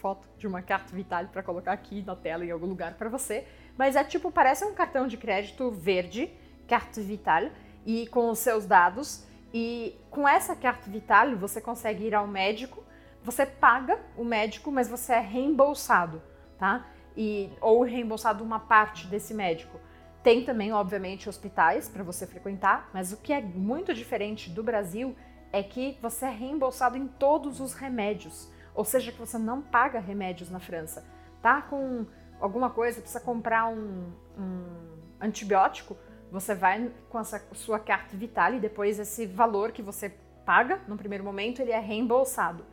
foto de uma carta Vitale para colocar aqui na tela em algum lugar para você. Mas é tipo, parece um cartão de crédito verde, carta Vitale, e com os seus dados. E com essa carta Vitale você consegue ir ao médico, você paga o médico, mas você é reembolsado, tá? E, ou reembolsado uma parte desse médico. Tem também, obviamente, hospitais para você frequentar, mas o que é muito diferente do Brasil é que você é reembolsado em todos os remédios, ou seja, que você não paga remédios na França. Tá com alguma coisa, precisa comprar um, um antibiótico, você vai com a sua carta vital e depois esse valor que você paga no primeiro momento ele é reembolsado.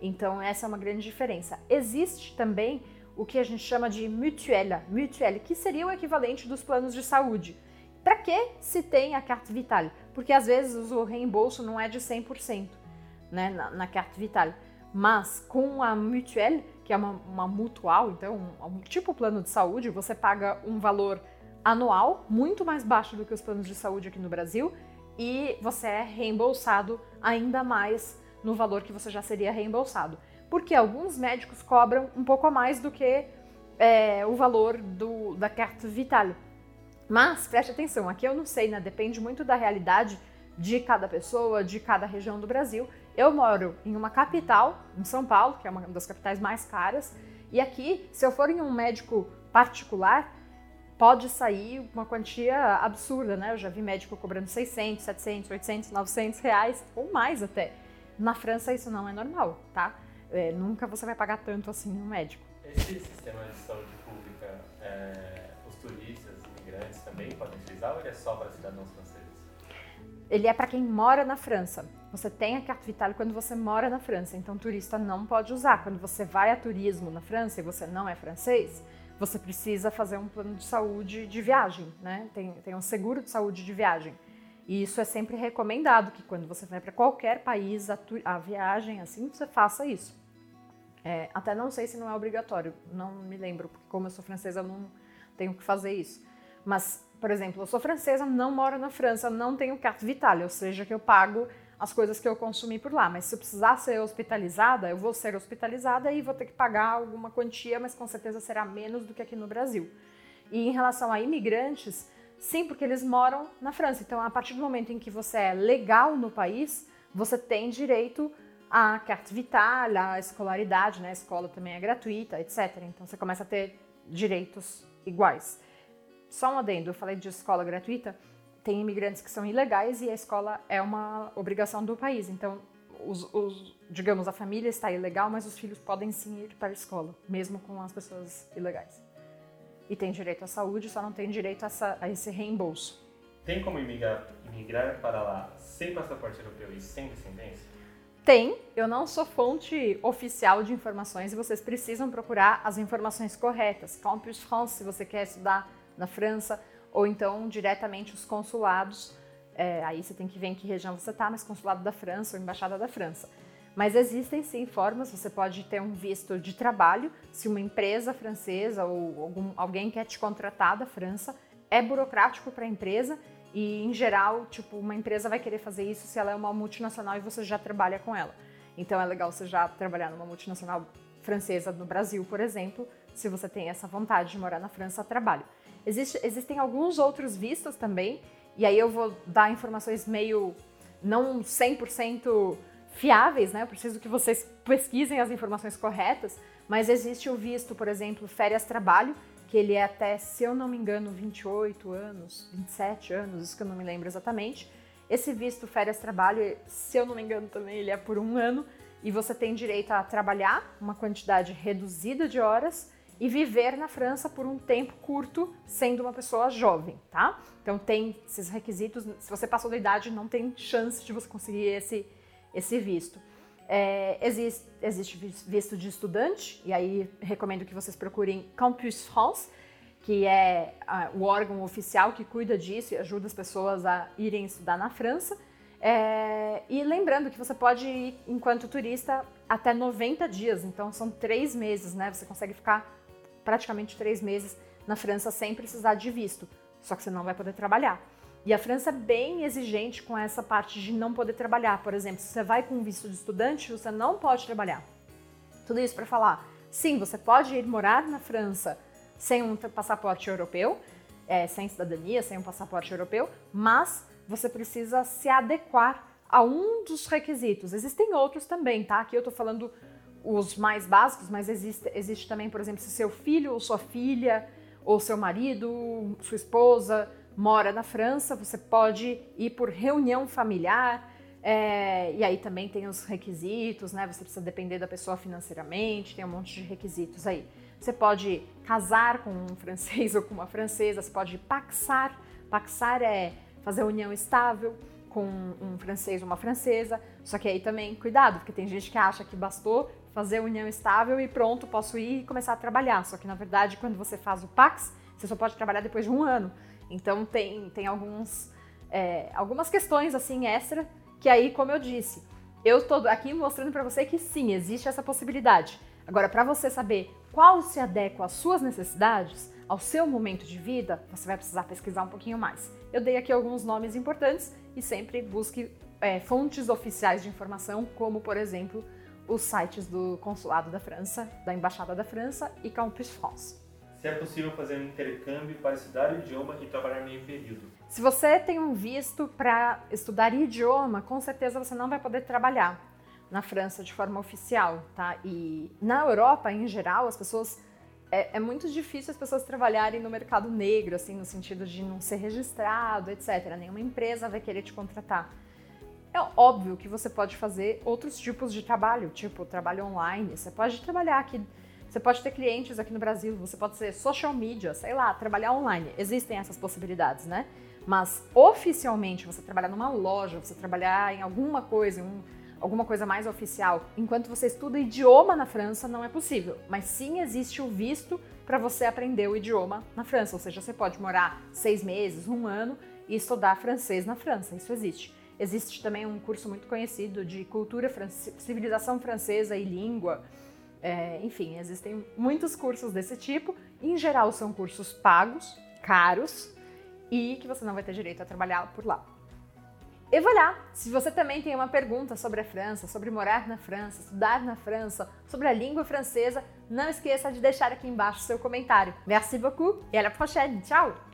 Então essa é uma grande diferença. Existe também o que a gente chama de mutuelle, mutuelle, que seria o equivalente dos planos de saúde. Para que se tem a carta vital? Porque às vezes o reembolso não é de 100% né, na, na carta vital. Mas com a mutuelle, que é uma, uma mutual, então um, um tipo plano de saúde, você paga um valor anual muito mais baixo do que os planos de saúde aqui no Brasil e você é reembolsado ainda mais no valor que você já seria reembolsado. Porque alguns médicos cobram um pouco a mais do que é, o valor do, da carta vital. Mas preste atenção, aqui eu não sei, né? Depende muito da realidade de cada pessoa, de cada região do Brasil. Eu moro em uma capital, em São Paulo, que é uma das capitais mais caras, e aqui, se eu for em um médico particular, pode sair uma quantia absurda, né? Eu já vi médico cobrando 600, 700, 800, 900 reais ou mais até. Na França isso não é normal, tá? É, nunca você vai pagar tanto assim no médico. Esse sistema de saúde pública, é, os turistas, imigrantes também podem utilizar ou ele é só para cidadãos franceses? Ele é para quem mora na França. Você tem a carta vital quando você mora na França, então turista não pode usar. Quando você vai a turismo na França e você não é francês, você precisa fazer um plano de saúde de viagem, né? Tem, tem um seguro de saúde de viagem. E isso é sempre recomendado que quando você vai para qualquer país, a, a, viagem assim, você faça isso. É, até não sei se não é obrigatório, não me lembro, porque como eu sou francesa, eu não tenho que fazer isso. Mas, por exemplo, eu sou francesa, não moro na França, não tenho carta vital, ou seja, que eu pago as coisas que eu consumi por lá. Mas se eu precisar ser hospitalizada, eu vou ser hospitalizada e vou ter que pagar alguma quantia, mas com certeza será menos do que aqui no Brasil. E em relação a imigrantes, sim, porque eles moram na França. Então, a partir do momento em que você é legal no país, você tem direito à carta vital, à escolaridade, né? A escola também é gratuita, etc. Então, você começa a ter direitos iguais. Só um adendo, eu falei de escola gratuita tem imigrantes que são ilegais e a escola é uma obrigação do país. Então, os, os, digamos, a família está ilegal, mas os filhos podem sim ir para a escola, mesmo com as pessoas ilegais. E tem direito à saúde, só não tem direito a, essa, a esse reembolso. Tem como imigrar, imigrar para lá sem passaporte europeu e sem descendência? Tem, eu não sou fonte oficial de informações e vocês precisam procurar as informações corretas. Campus France, se você quer estudar na França, ou então diretamente os consulados. É, aí você tem que ver em que região você está, mas consulado da França ou embaixada da França. Mas existem sim formas, você pode ter um visto de trabalho, se uma empresa francesa ou algum, alguém quer te contratar da França, é burocrático para a empresa e em geral, tipo, uma empresa vai querer fazer isso se ela é uma multinacional e você já trabalha com ela. Então é legal você já trabalhar numa multinacional francesa no Brasil, por exemplo, se você tem essa vontade de morar na França a trabalho. Existe, existem alguns outros vistos também, e aí eu vou dar informações meio não 100% fiáveis, né? Eu preciso que vocês pesquisem as informações corretas, mas existe o visto, por exemplo, férias-trabalho, que ele é até, se eu não me engano, 28 anos, 27 anos, isso que eu não me lembro exatamente. Esse visto férias-trabalho, se eu não me engano também, ele é por um ano e você tem direito a trabalhar uma quantidade reduzida de horas e viver na França por um tempo curto, sendo uma pessoa jovem, tá? Então tem esses requisitos. Se você passou da idade, não tem chance de você conseguir esse, esse visto. É, existe, existe visto de estudante, e aí recomendo que vocês procurem Campus France, que é o órgão oficial que cuida disso e ajuda as pessoas a irem estudar na França. É, e lembrando que você pode ir enquanto turista até 90 dias, então são três meses, né? Você consegue ficar praticamente três meses na França sem precisar de visto, só que você não vai poder trabalhar. E a França é bem exigente com essa parte de não poder trabalhar. Por exemplo, se você vai com visto de estudante, você não pode trabalhar. Tudo isso para falar, sim, você pode ir morar na França sem um passaporte europeu, é, sem cidadania, sem um passaporte europeu, mas você precisa se adequar a um dos requisitos. Existem outros também, tá? Aqui eu tô falando os mais básicos, mas existe, existe também, por exemplo, se seu filho ou sua filha, ou seu marido, sua esposa mora na França, você pode ir por reunião familiar. É, e aí também tem os requisitos, né? Você precisa depender da pessoa financeiramente, tem um monte de requisitos aí. Você pode casar com um francês ou com uma francesa, você pode paxar. Paxar é fazer união estável com um francês ou uma francesa. Só que aí também, cuidado, porque tem gente que acha que bastou fazer união estável e pronto, posso ir e começar a trabalhar. Só que na verdade, quando você faz o Pax, você só pode trabalhar depois de um ano. Então tem, tem alguns, é, algumas questões assim extra que aí, como eu disse, eu estou aqui mostrando para você que sim, existe essa possibilidade. Agora, para você saber qual se adequa às suas necessidades, ao seu momento de vida, você vai precisar pesquisar um pouquinho mais. Eu dei aqui alguns nomes importantes e sempre busque é, fontes oficiais de informação, como por exemplo os sites do Consulado da França, da Embaixada da França e Campus France. Se é possível fazer um intercâmbio para estudar o idioma e trabalhar meio período. Se você tem um visto para estudar idioma, com certeza você não vai poder trabalhar na França de forma oficial, tá? E na Europa, em geral, as pessoas é, é, muito difícil as pessoas trabalharem no mercado negro, assim, no sentido de não ser registrado, etc. Nenhuma empresa vai querer te contratar. É óbvio que você pode fazer outros tipos de trabalho, tipo trabalho online. Você pode trabalhar aqui, você pode ter clientes aqui no Brasil, você pode ser social media, sei lá, trabalhar online. Existem essas possibilidades, né? Mas oficialmente você trabalhar numa loja, você trabalhar em alguma coisa, em um, alguma coisa mais oficial, enquanto você estuda idioma na França, não é possível. Mas sim existe o visto para você aprender o idioma na França. Ou seja, você pode morar seis meses, um ano e estudar francês na França. Isso existe. Existe também um curso muito conhecido de cultura, civilização francesa e língua. É, enfim, existem muitos cursos desse tipo. Em geral, são cursos pagos, caros e que você não vai ter direito a trabalhar por lá. E voilà! Se você também tem uma pergunta sobre a França, sobre morar na França, estudar na França, sobre a língua francesa, não esqueça de deixar aqui embaixo seu comentário. Merci beaucoup e à la prochaine! Tchau!